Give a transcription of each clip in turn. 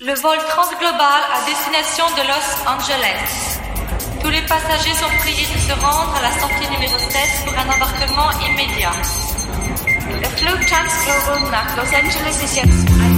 Le vol transglobal à destination de Los Angeles. Tous les passagers sont priés de se rendre à la sortie numéro 7 pour un embarquement immédiat. Nach Los.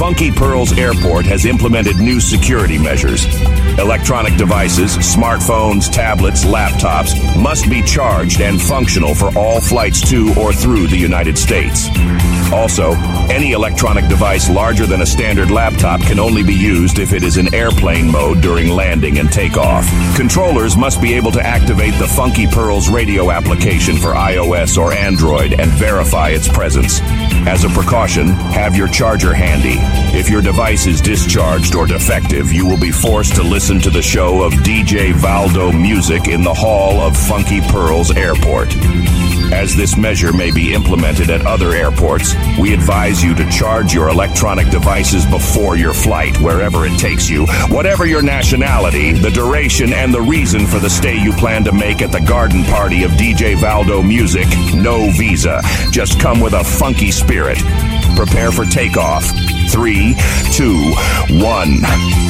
Funky Pearls Airport has implemented new security measures. Electronic devices, smartphones, tablets, laptops must be charged and functional for all flights to or through the United States. Also, any electronic device larger than a standard laptop can only be used if it is in airplane mode during landing and takeoff. Controllers must be able to activate the Funky Pearls radio application for iOS or Android and verify its presence. As a precaution, have your charger handy. If your device is discharged or defective, you will be forced to listen to the show of DJ Valdo Music in the hall of Funky Pearls Airport. As this measure may be implemented at other airports, we advise you to charge your electronic devices before your flight, wherever it takes you. Whatever your nationality, the duration, and the reason for the stay you plan to make at the garden party of DJ Valdo Music, no visa. Just come with a funky spirit. Prepare for takeoff. Three, two, one.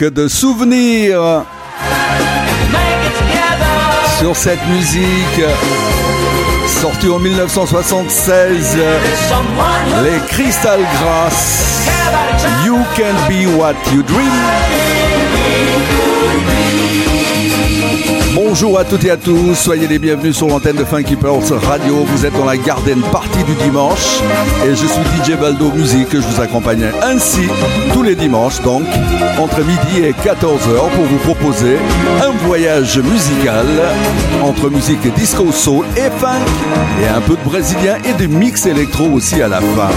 De souvenirs sur cette musique sortie en 1976. Someone who Les Crystal Grass. You can be what you dream. Bonjour à toutes et à tous, soyez les bienvenus sur l'antenne de Funky Pearls Radio. Vous êtes dans la Garden Party du dimanche et je suis DJ Baldo Musique. Je vous accompagne ainsi tous les dimanches, donc entre midi et 14h pour vous proposer un voyage musical entre musique disco soul et funk et un peu de brésilien et de mix électro aussi à la fin.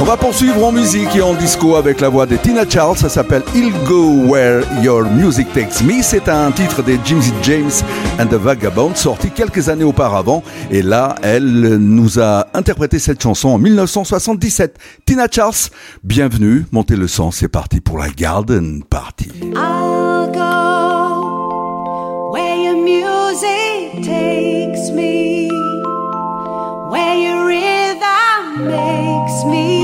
On va poursuivre en musique et en disco avec la voix de Tina Charles. Ça s'appelle Il Go Where Your Music Takes Me. Un titre des Jimmy James and the Vagabond sorti quelques années auparavant. Et là, elle nous a interprété cette chanson en 1977. Tina Charles, bienvenue. Montez le son. C'est parti pour la Garden Party. Where your music makes me.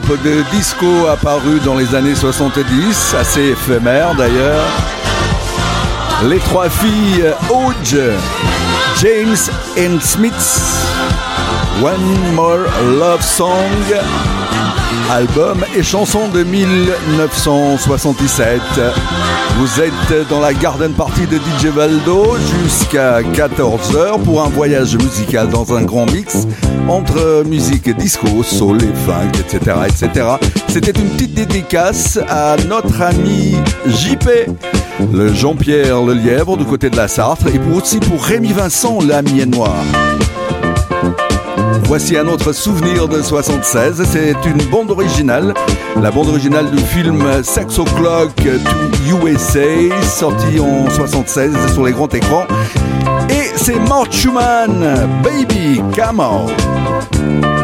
De disco apparu dans les années 70, assez éphémère d'ailleurs. Les trois filles Hodge, James and Smith. One More Love Song, album et chanson de 1977. Vous êtes dans la garden party de DJ Valdo jusqu'à 14h pour un voyage musical dans un grand mix entre musique disco, soul et funk, etc. etc. C'était une petite dédicace à notre ami JP, le Jean-Pierre Le Lièvre du côté de la Sarthe et pour aussi pour Rémi Vincent, l'ami noir. Voici un autre souvenir de 76, c'est une bande originale, la bande originale du film Sex O'Clock to USA, sorti en 76 sur les grands écrans. Et c'est Mort Schumann, Baby, come on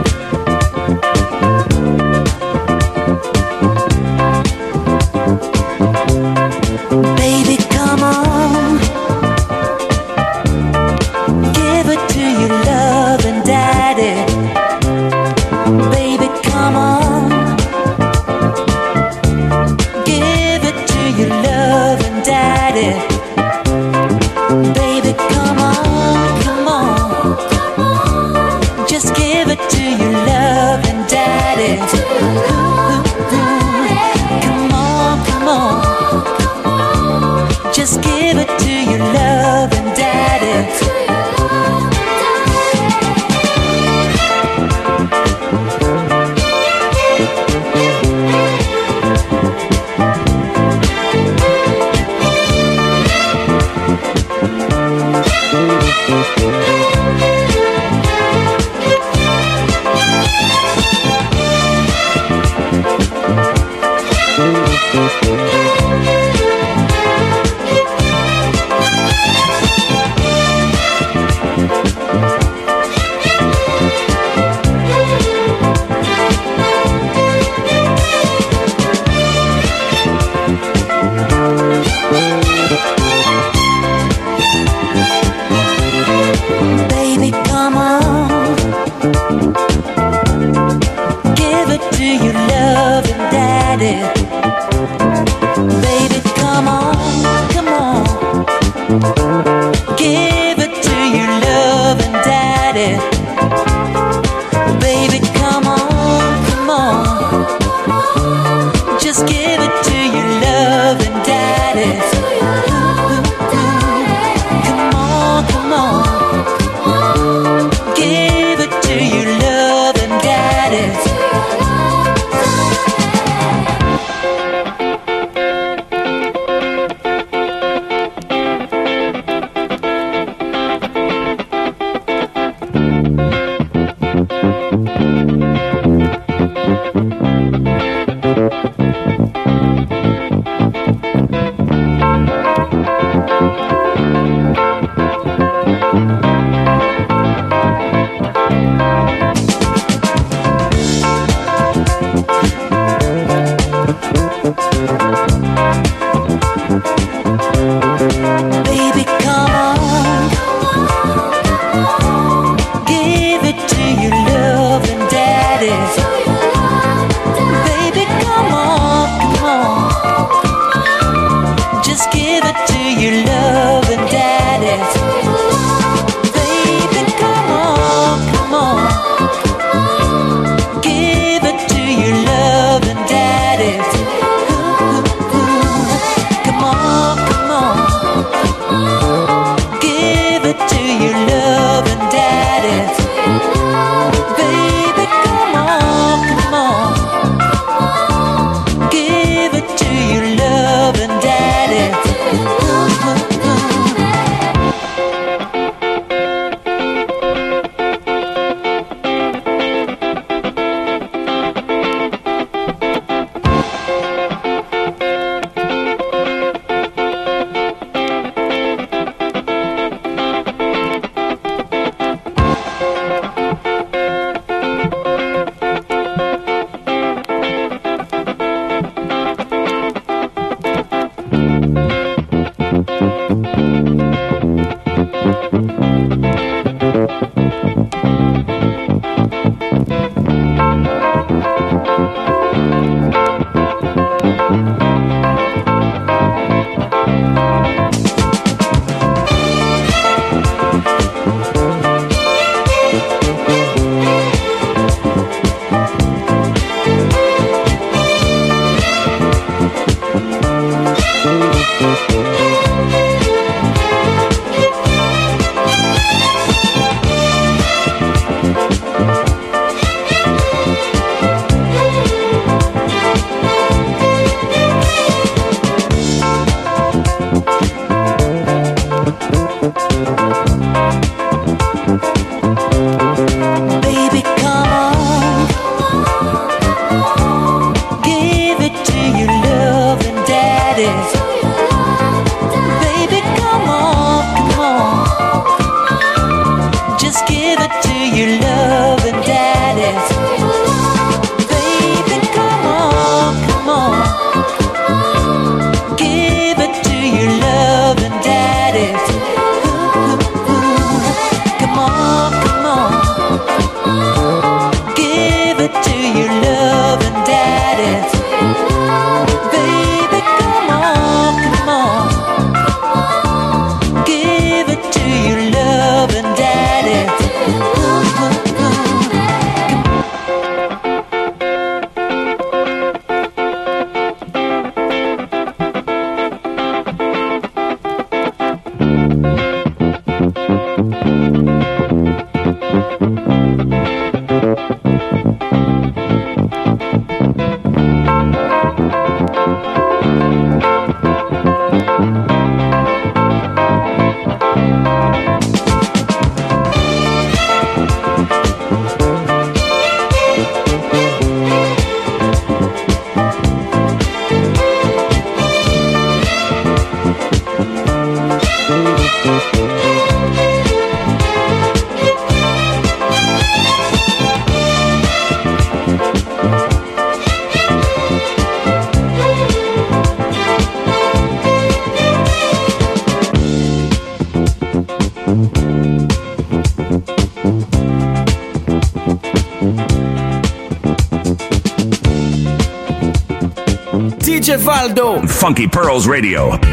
Valdo. Funky Pearls Radio.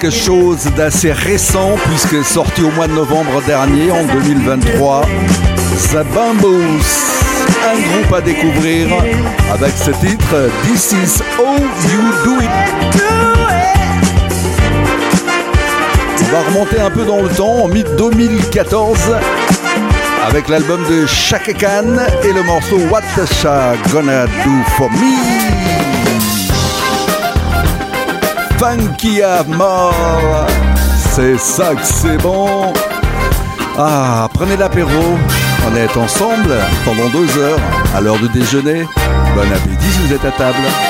quelque chose d'assez récent puisque sorti au mois de novembre dernier en 2023. The Bamboos, un groupe à découvrir avec ce titre This is how you do it. On va remonter un peu dans le temps en mi-2014 avec l'album de Shaka Khan et le morceau What the Gonna Do For Me. funky à mort. C'est ça que c'est bon. Ah, prenez l'apéro. On est ensemble pendant deux heures à l'heure de déjeuner. Bon appétit si vous êtes à table.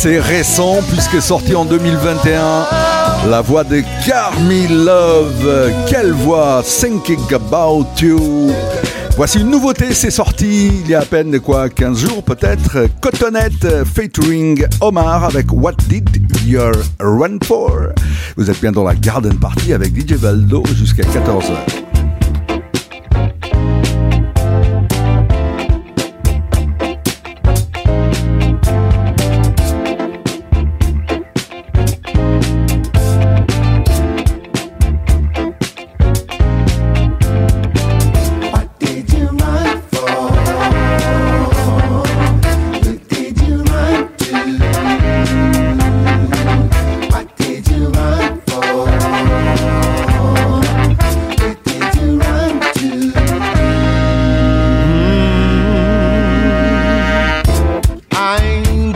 Assez récent puisque sorti en 2021. La voix de Carmi Love. Quelle voix Thinking About You. Voici une nouveauté, c'est sorti il y a à peine quoi 15 jours peut-être. Cotonette featuring Omar avec What Did You Run For? Vous êtes bien dans la Garden Party avec DJ Valdo jusqu'à 14h.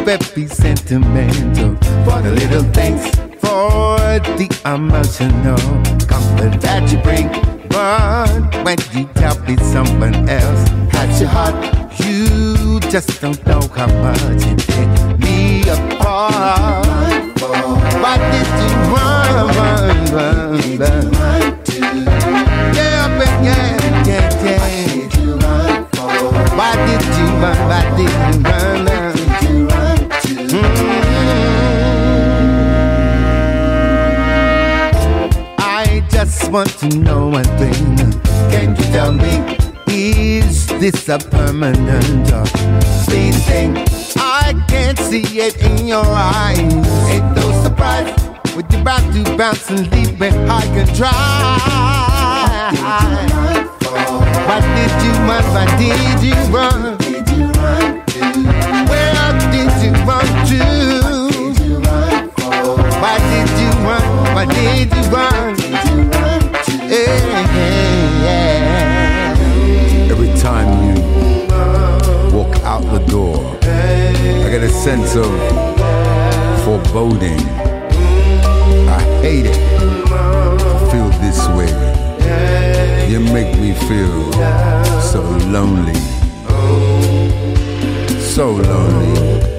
I'm very sentimental for the little things, for the emotional comfort that you bring. But when you tell me someone else has your heart, you just don't know how much it tear me apart. Why did you run, run, run, run? Yeah, but yeah, yeah, yeah. Why did you run? Why did you run? Want to know one thing. Can you tell me, is this a permanent or fleeting thing? I can't see it in your eyes. Ain't no surprise when you're about to bounce and leave me high and dry. Why did you run? Why did you run? Where did you run to? Why did you run? Why did you run? Door, I get a sense of foreboding. I hate it to feel this way. You make me feel so lonely. so lonely.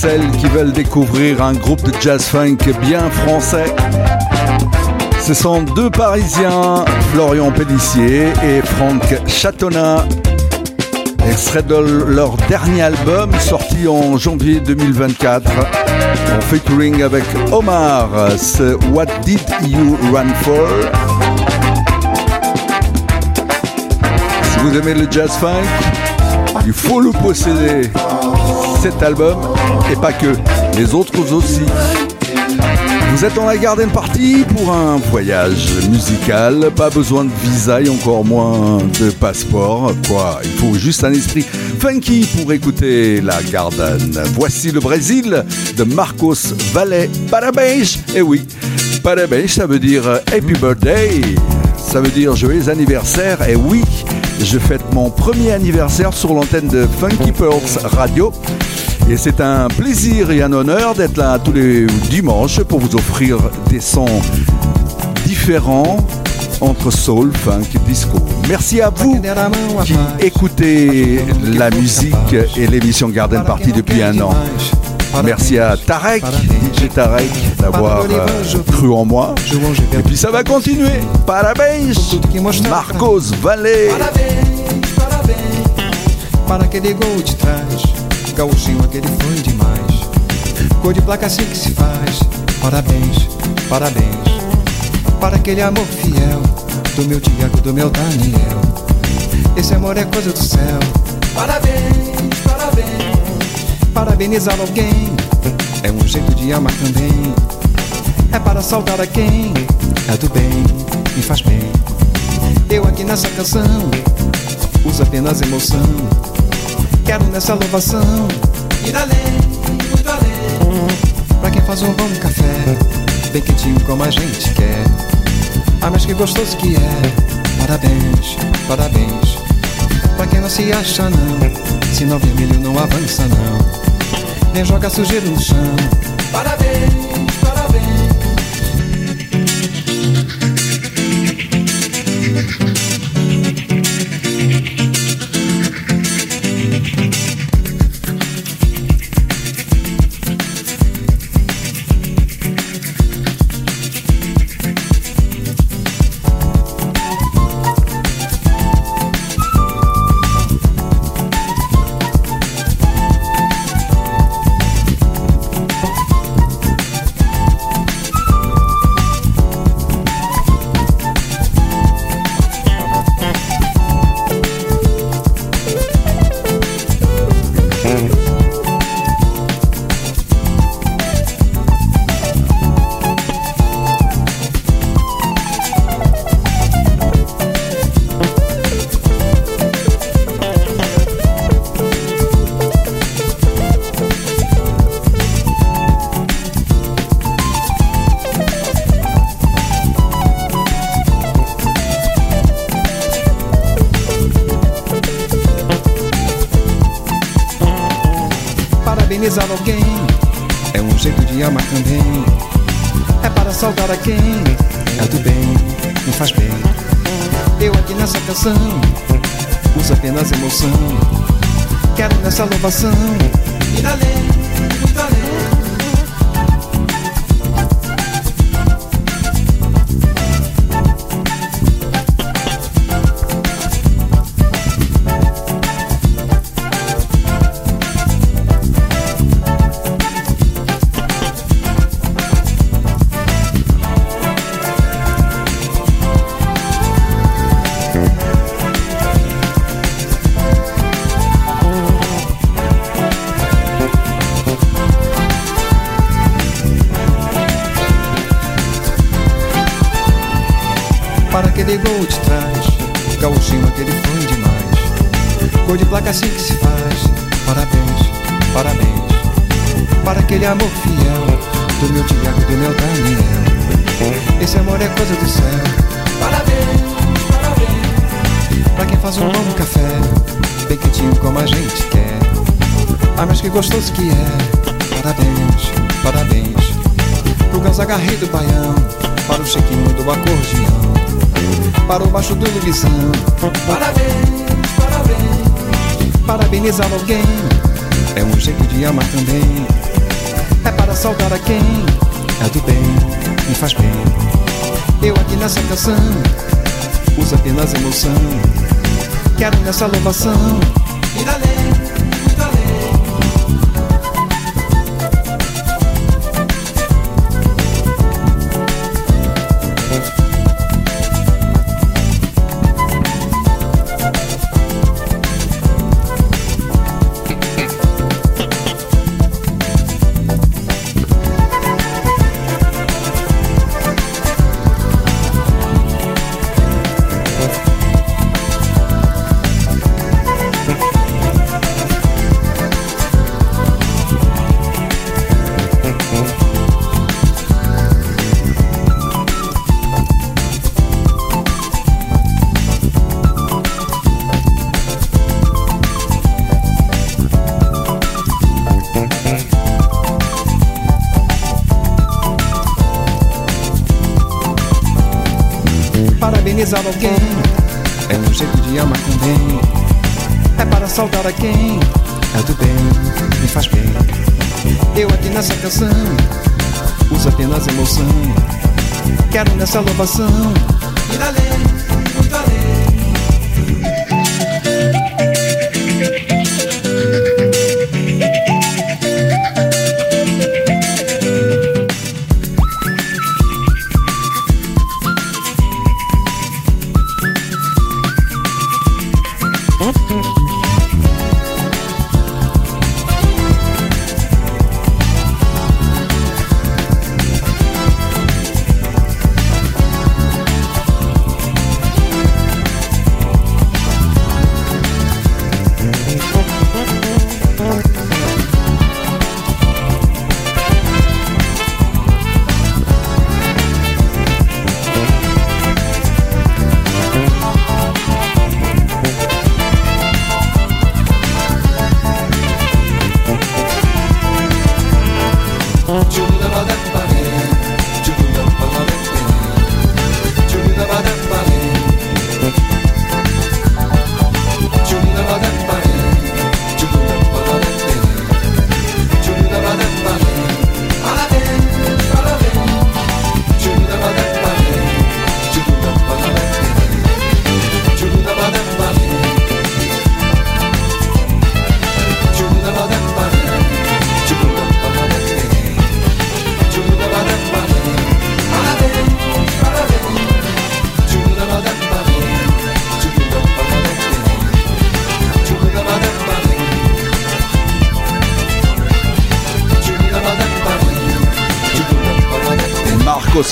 Celles qui veulent découvrir un groupe de jazz funk bien français. Ce sont deux Parisiens, Florian Pellissier et Franck Chatonnat. Extrait de leur dernier album sorti en janvier 2024 en featuring avec Omar, ce What Did You Run For? Si vous aimez le jazz funk, il faut le posséder. Cet album, et pas que, les autres aussi. Vous êtes dans la Garden Party pour un voyage musical, pas besoin de visa et encore moins de passeport. Quoi, il faut juste un esprit funky pour écouter la Garden. Voici le Brésil de Marcos Valle Parabéns. Et oui, Parabéns, ça veut dire Happy Birthday. Ça veut dire joyeux anniversaire. Et oui, je fête mon premier anniversaire sur l'antenne de Funky Pearls Radio. Et c'est un plaisir et un honneur d'être là tous les dimanches pour vous offrir des sons différents entre soul, funk et disco. Merci à vous qui écoutez la musique et l'émission Garden Party depuis un an. Merci à Tarek, DJ Tarek, d'avoir euh, cru en moi. Et puis ça va continuer. Parabéns, Marcos Valle. Parabéns, parabéns Para aquele gol de trás Gauchinho, aquele foi demais Gol de placa assim que se faz Parabéns, parabéns para aquele amor fiel do meu Tiago, do meu Daniel. Esse amor é coisa do céu. Parabéns, parabéns. Parabenizar alguém jeito de amar também. É para saudar a quem é do bem e faz bem. Eu aqui nessa canção uso apenas emoção. Quero nessa louvação ir além, muito além. Pra quem faz um bom café, bem quentinho como a gente quer. Ah, mas que gostoso que é. Parabéns, parabéns. Pra quem não se acha não, se não vermelho não avança não. Nem joga sujeira no chão. Parabéns, parabéns. salvação. Placa assim que se faz. Parabéns, parabéns. Para aquele amor fiel, do meu Tiago, do meu Daniel. Esse amor é coisa do céu. Parabéns, parabéns. Pra quem faz um bom café, bem quentinho como a gente quer. Ah, mas que gostoso que é. Parabéns, parabéns. Pro Gonzaga Rei do Baião, para o Chiquinho do acordeão para o baixo do. Parabéns, parabéns. Parabenizar alguém é um jeito de amar também. É para saudar a quem é do bem, me faz bem. Eu aqui nessa canção uso apenas emoção. Quero nessa louvação alguém é um jeito de amar também. É para saudar a quem é do bem, me faz bem. Eu aqui nessa canção uso apenas emoção. Quero nessa louvação ir além,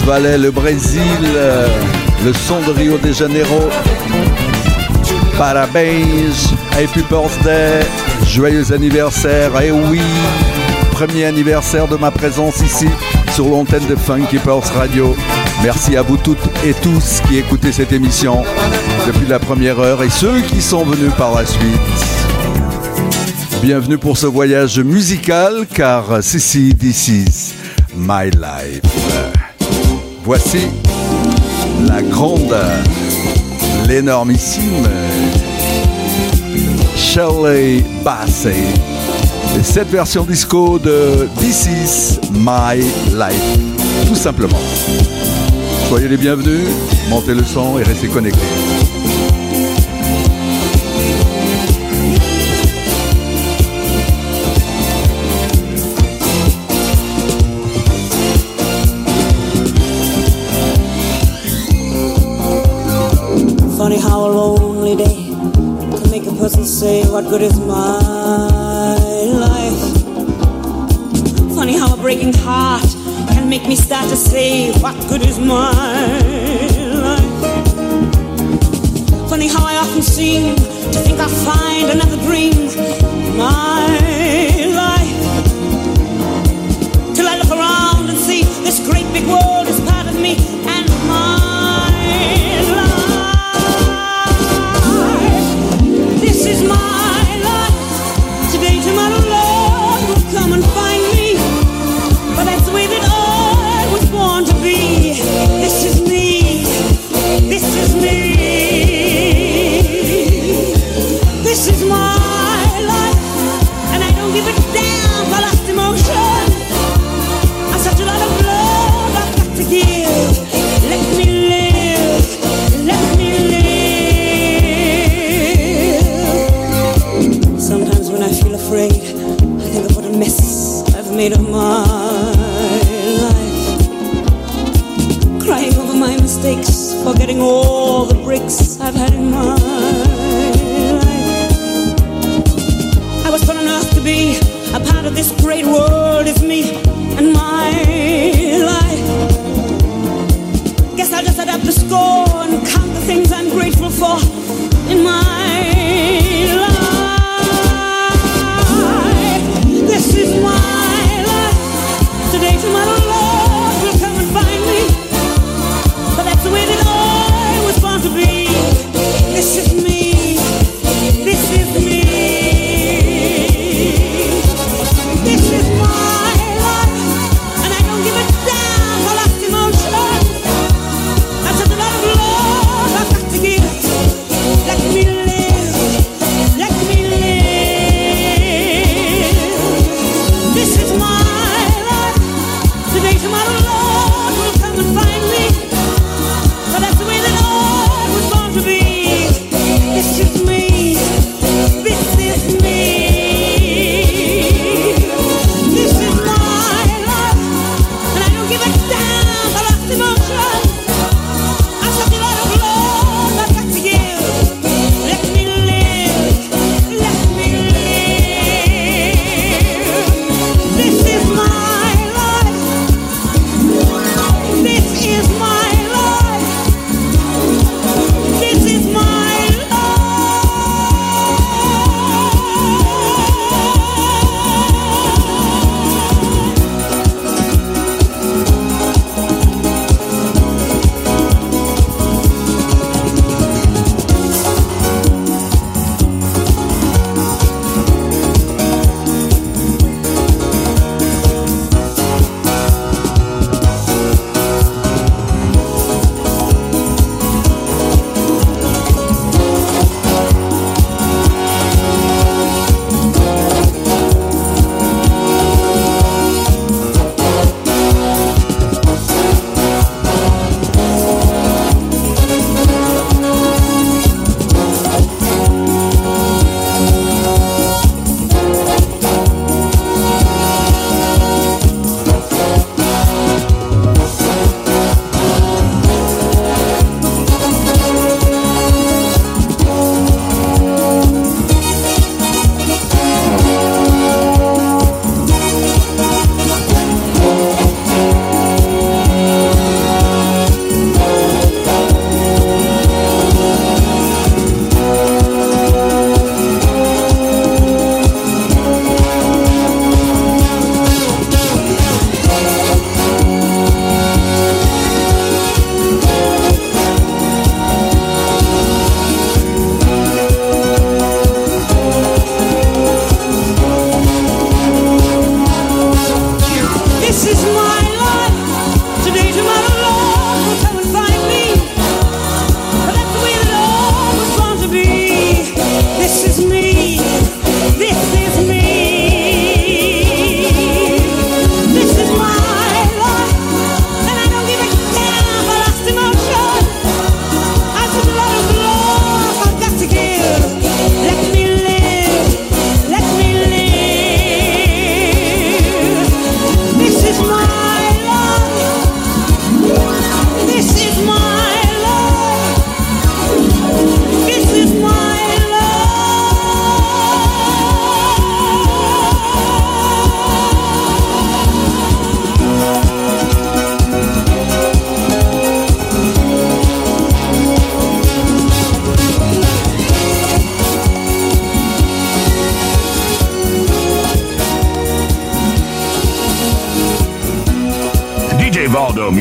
Valle, le Brésil, euh, le son de Rio de Janeiro. Parabéns, happy birthday, joyeux anniversaire, et oui, premier anniversaire de ma présence ici sur l'antenne de Funky Pulse Radio. Merci à vous toutes et tous qui écoutez cette émission depuis la première heure et ceux qui sont venus par la suite. Bienvenue pour ce voyage musical car ceci, this is my life. Voici la grande, l'énormissime Shirley Bassey. Et cette version disco de This is my life. Tout simplement. Soyez les bienvenus, montez le son et restez connectés. Good is my life? Funny how a breaking heart can make me start to say, What good is my mess of my life. Crying over my mistakes, forgetting all the breaks I've had in my life. I was put on earth to be a part of this great world. It's me and my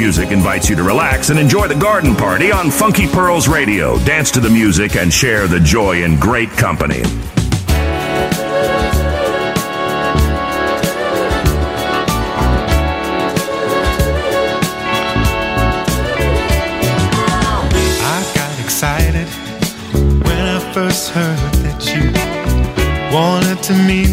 Music invites you to relax and enjoy the garden party on Funky Pearls Radio. Dance to the music and share the joy in great company. excited when I first heard that you wanted to meet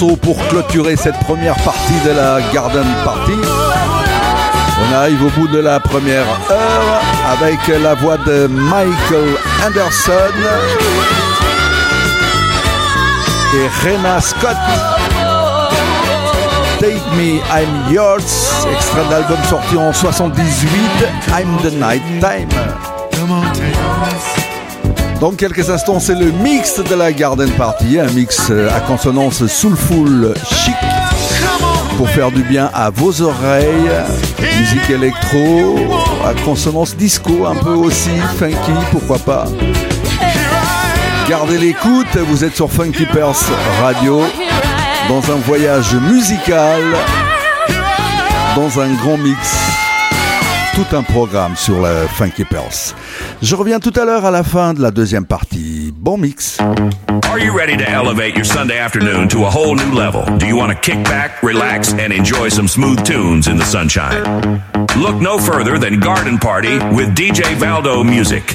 pour clôturer cette première partie de la Garden Party. On arrive au bout de la première heure avec la voix de Michael Anderson et Rena Scott. Take Me, I'm Yours, extrait d'album sorti en 78, I'm the Night Time. Dans quelques instants, c'est le mix de la Garden Party, un mix euh, à consonance soulful chic pour faire du bien à vos oreilles. Musique électro, à consonance disco, un peu aussi funky, pourquoi pas. Gardez l'écoute, vous êtes sur Funky Pearls Radio, dans un voyage musical, dans un grand mix. Tout un programme sur la Funky Pearls. Je reviens tout à l'heure à la fin de la deuxième partie. Bon mix. Are you ready to elevate your Sunday afternoon to a whole new level? Do you want to kick back, relax, and enjoy some smooth tunes in the sunshine? Look no further than Garden Party with DJ Valdo Music.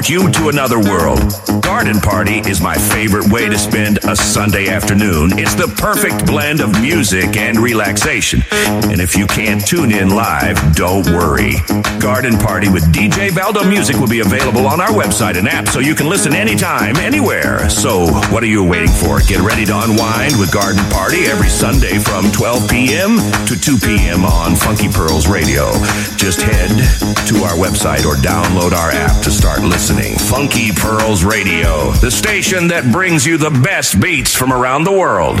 you to another world. Garden Party is my favorite way to spend a Sunday afternoon. It's the perfect blend of music and relaxation. And if you can't tune in live, don't worry. Garden Party with DJ Valdo Music will be available on our website and app so you can listen anytime, anywhere. So, what are you waiting for? Get ready to unwind with Garden Party every Sunday from 12 p.m. to 2 p.m. on Funky Pearls Radio. Just head to our website or download our app to start listening. Funky Pearls Radio, the station that brings you the best beats from around the world.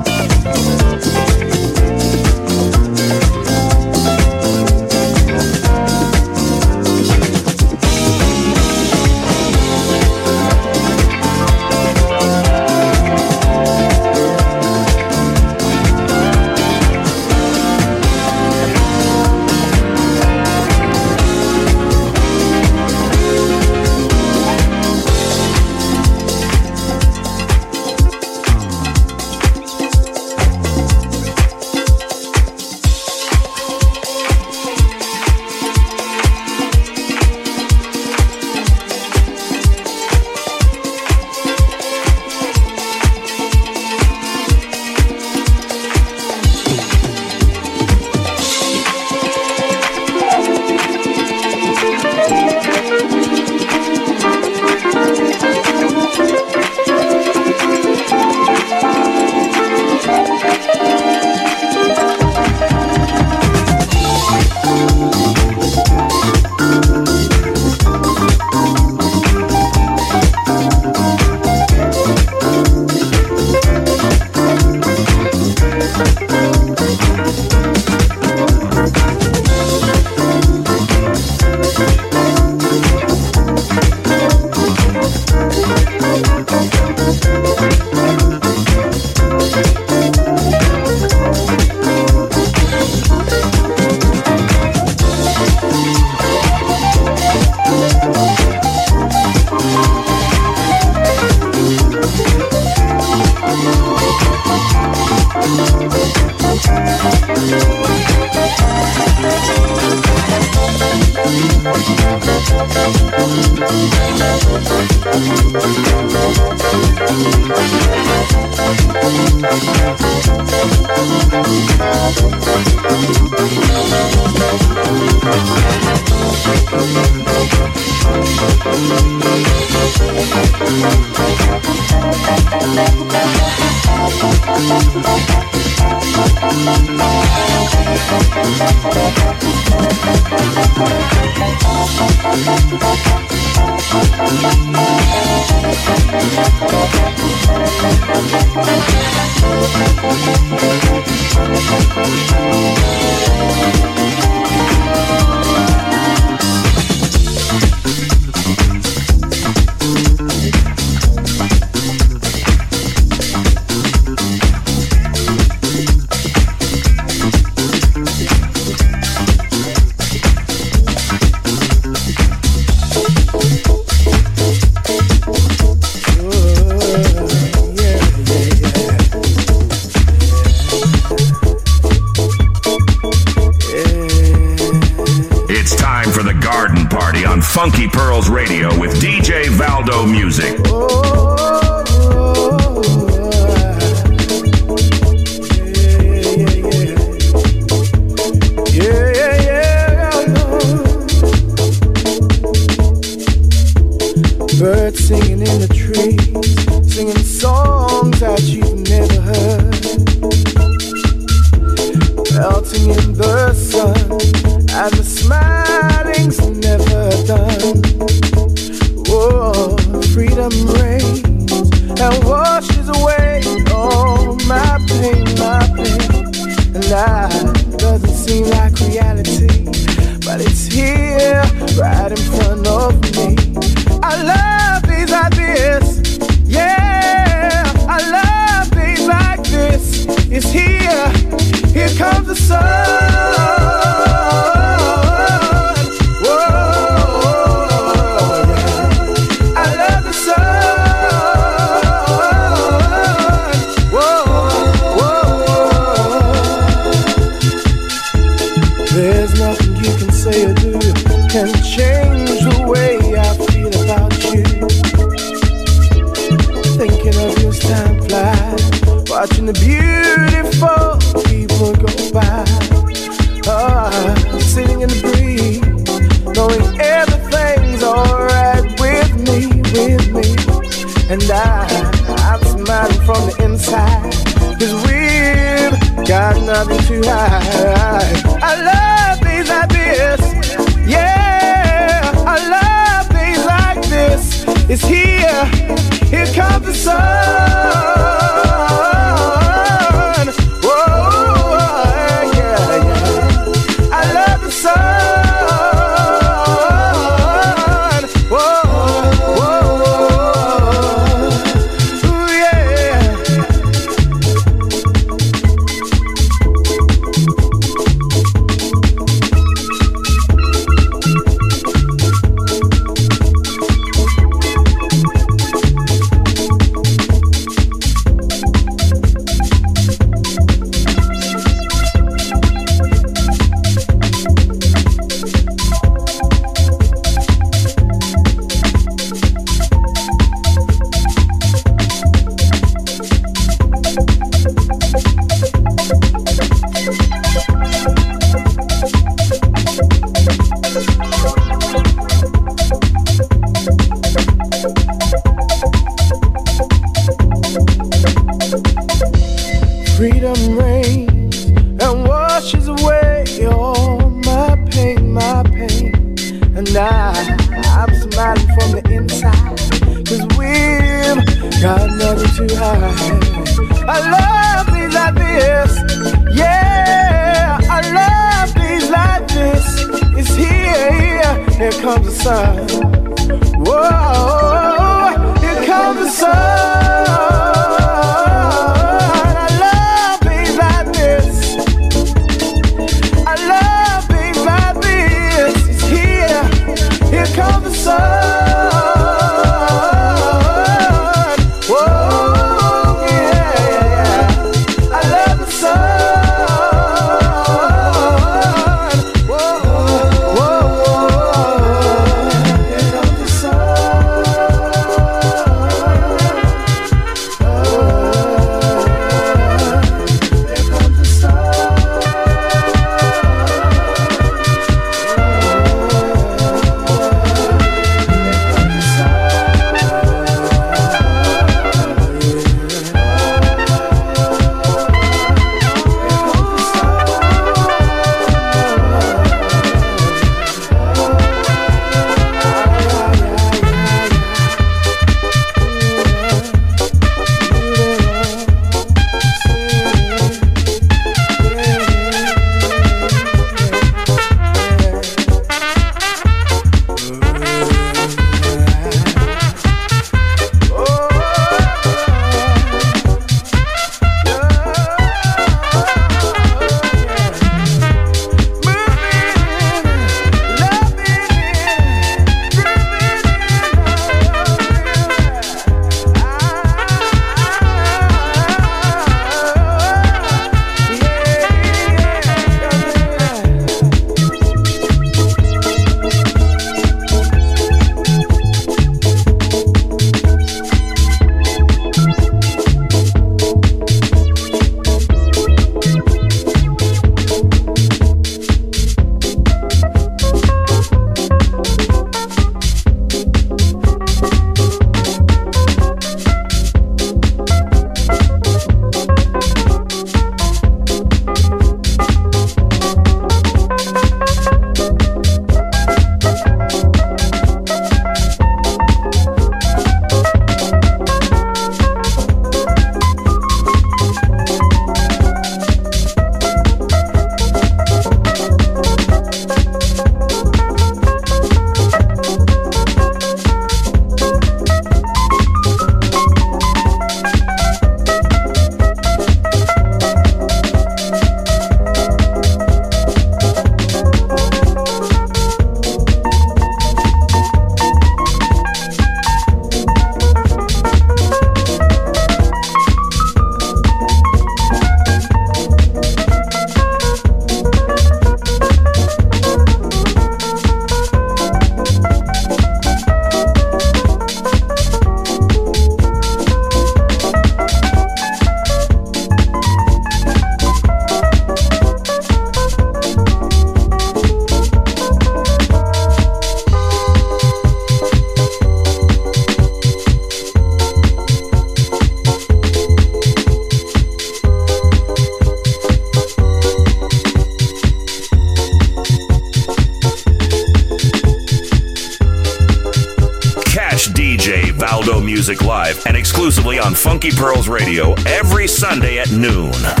Funky Pearls Radio every Sunday at noon.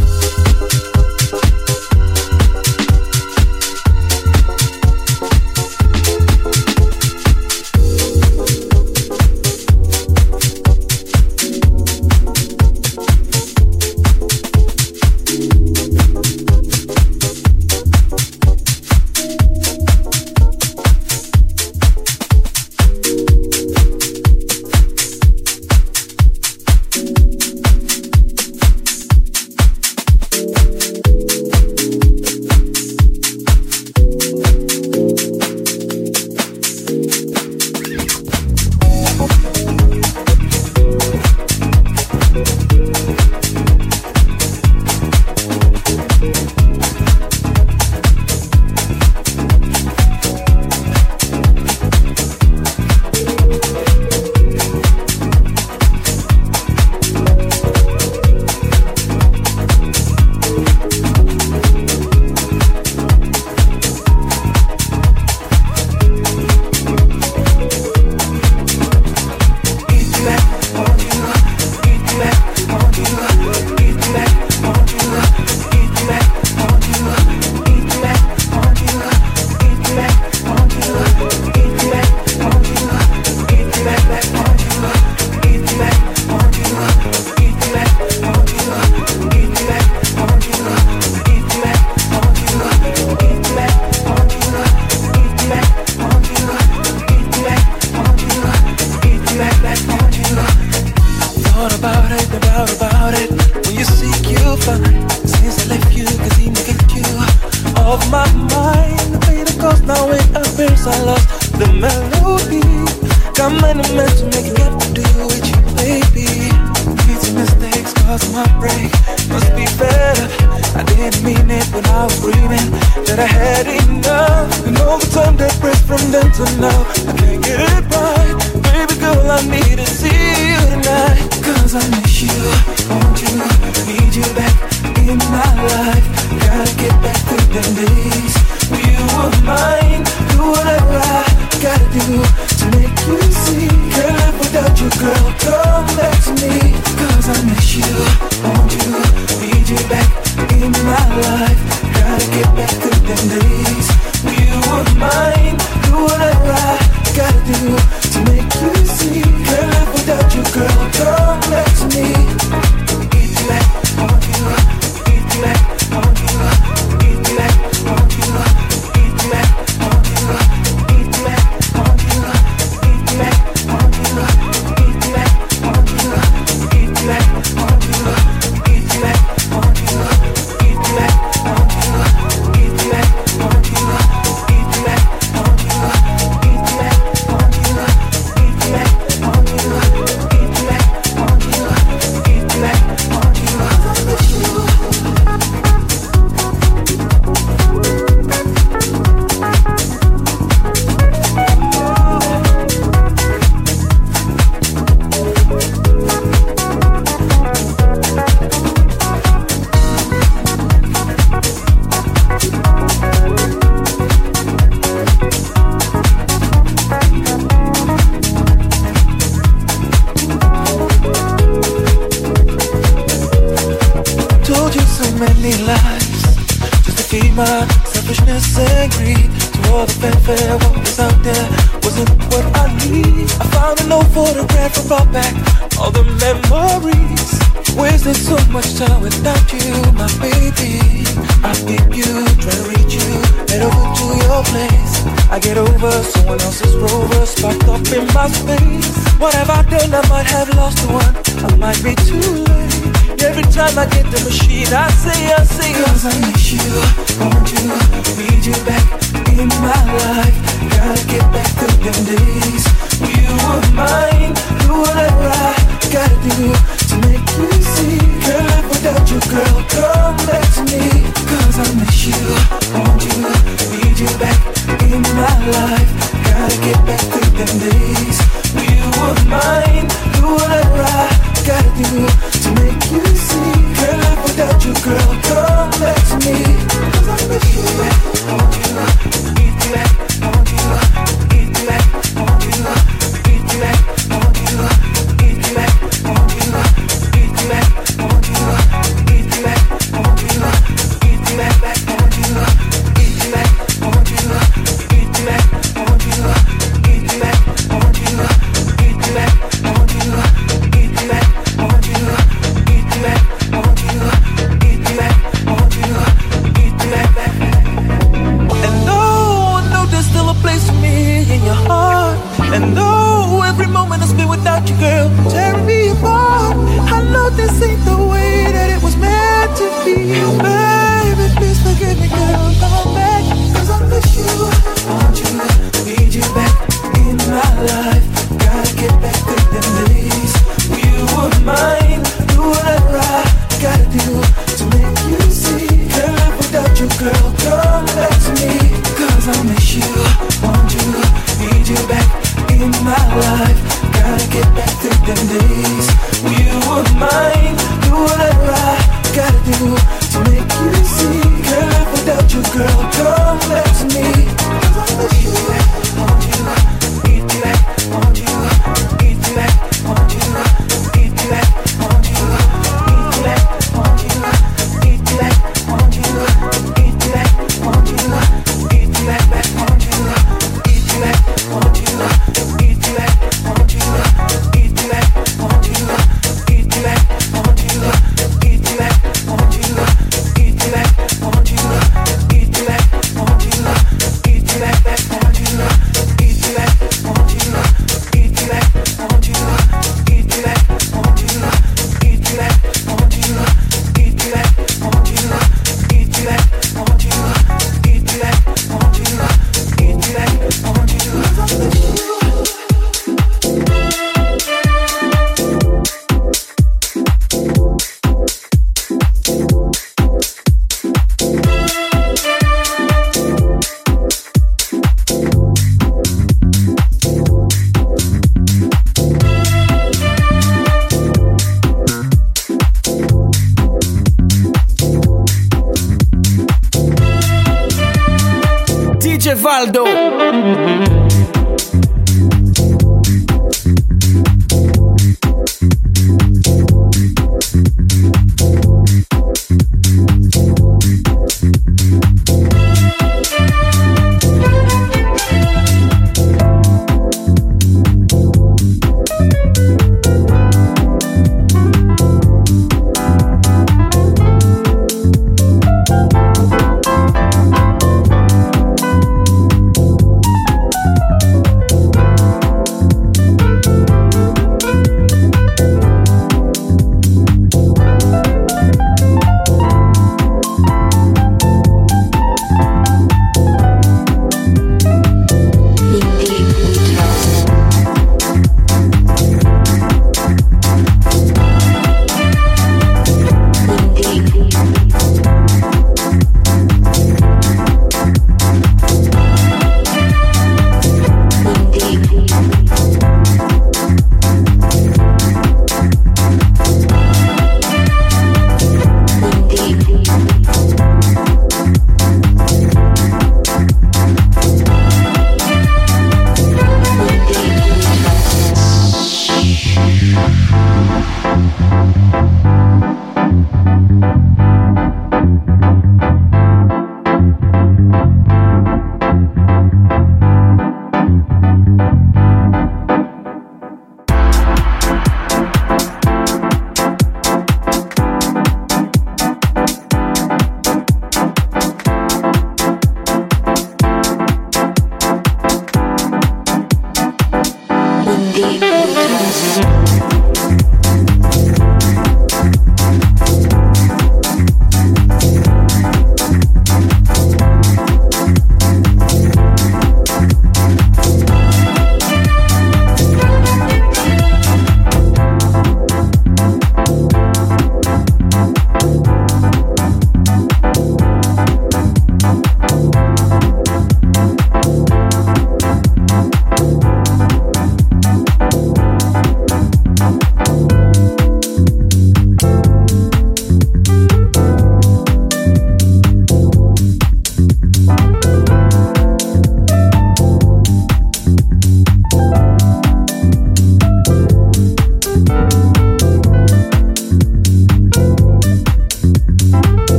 Come back to me,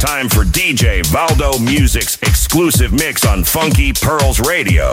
time for DJ Valdo Music's exclusive mix on Funky Pearls Radio.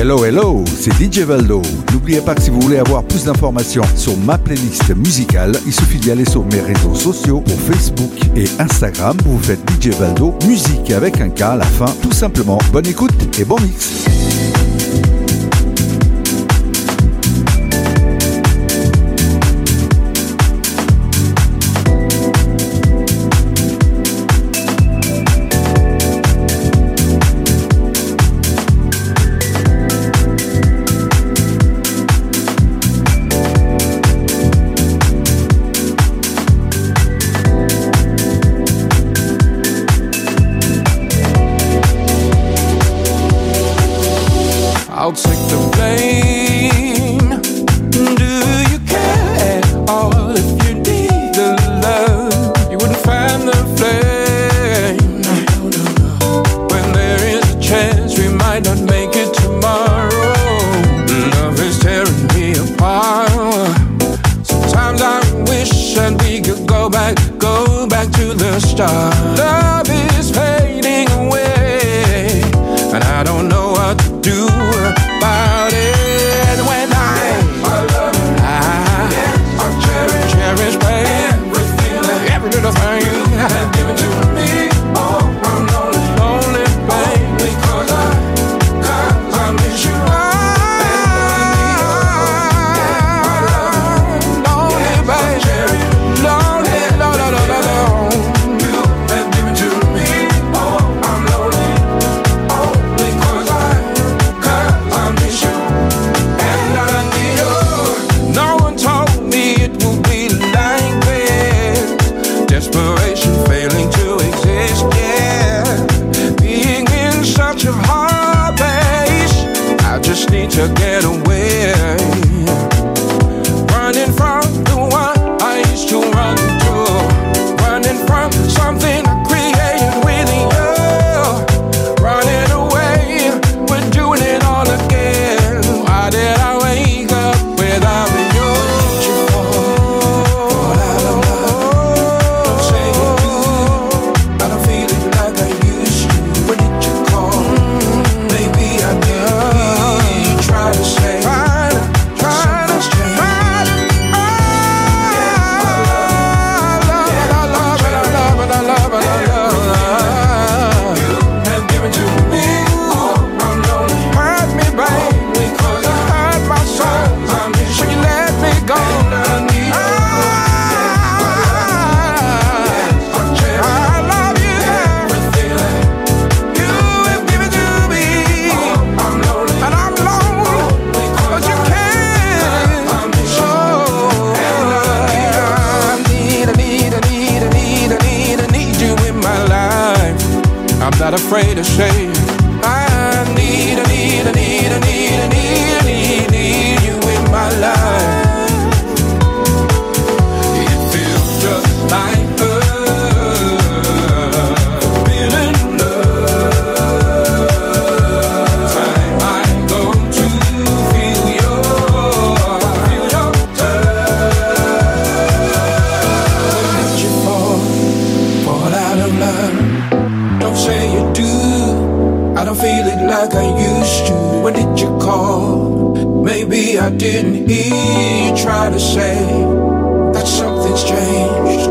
Hello, hello, c'est DJ Valdo. N'oubliez pas que si vous voulez avoir plus d'informations sur ma playlist musicale, il suffit d'y aller sur mes réseaux sociaux, pour Facebook et Instagram. Vous faites DJ Valdo, musique avec un K à la fin, tout simplement. Bonne écoute et bon mix. like I used to. When did you call? Maybe I didn't hear you try to say that something's changed.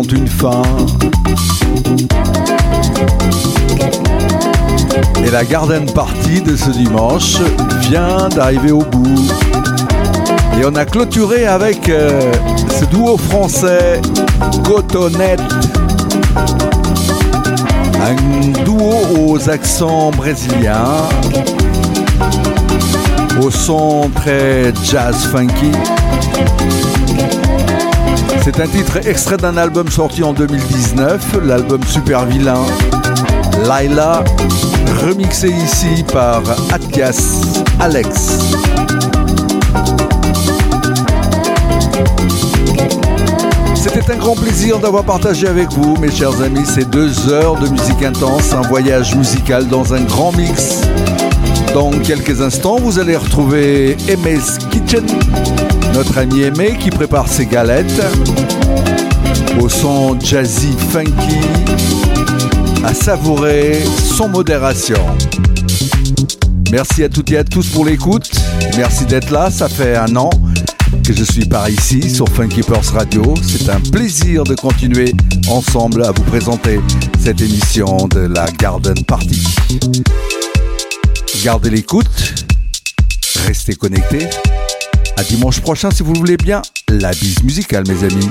Une fin. Et la garden party de ce dimanche vient d'arriver au bout. Et on a clôturé avec euh, ce duo français Cotonnette. Un duo aux accents brésiliens, au son très jazz funky. C'est un titre extrait d'un album sorti en 2019, l'album Super Vilain. Laila, remixé ici par Athias Alex. C'était un grand plaisir d'avoir partagé avec vous, mes chers amis, ces deux heures de musique intense, un voyage musical dans un grand mix. Dans quelques instants, vous allez retrouver Aimé's Kitchen, notre ami Aimé qui prépare ses galettes au son jazzy funky à savourer sans modération. Merci à toutes et à tous pour l'écoute. Merci d'être là. Ça fait un an que je suis par ici sur Funky Purse Radio. C'est un plaisir de continuer ensemble à vous présenter cette émission de la Garden Party. Gardez l'écoute. Restez connectés. Dimanche prochain si vous le voulez bien. La bise musicale mes amis.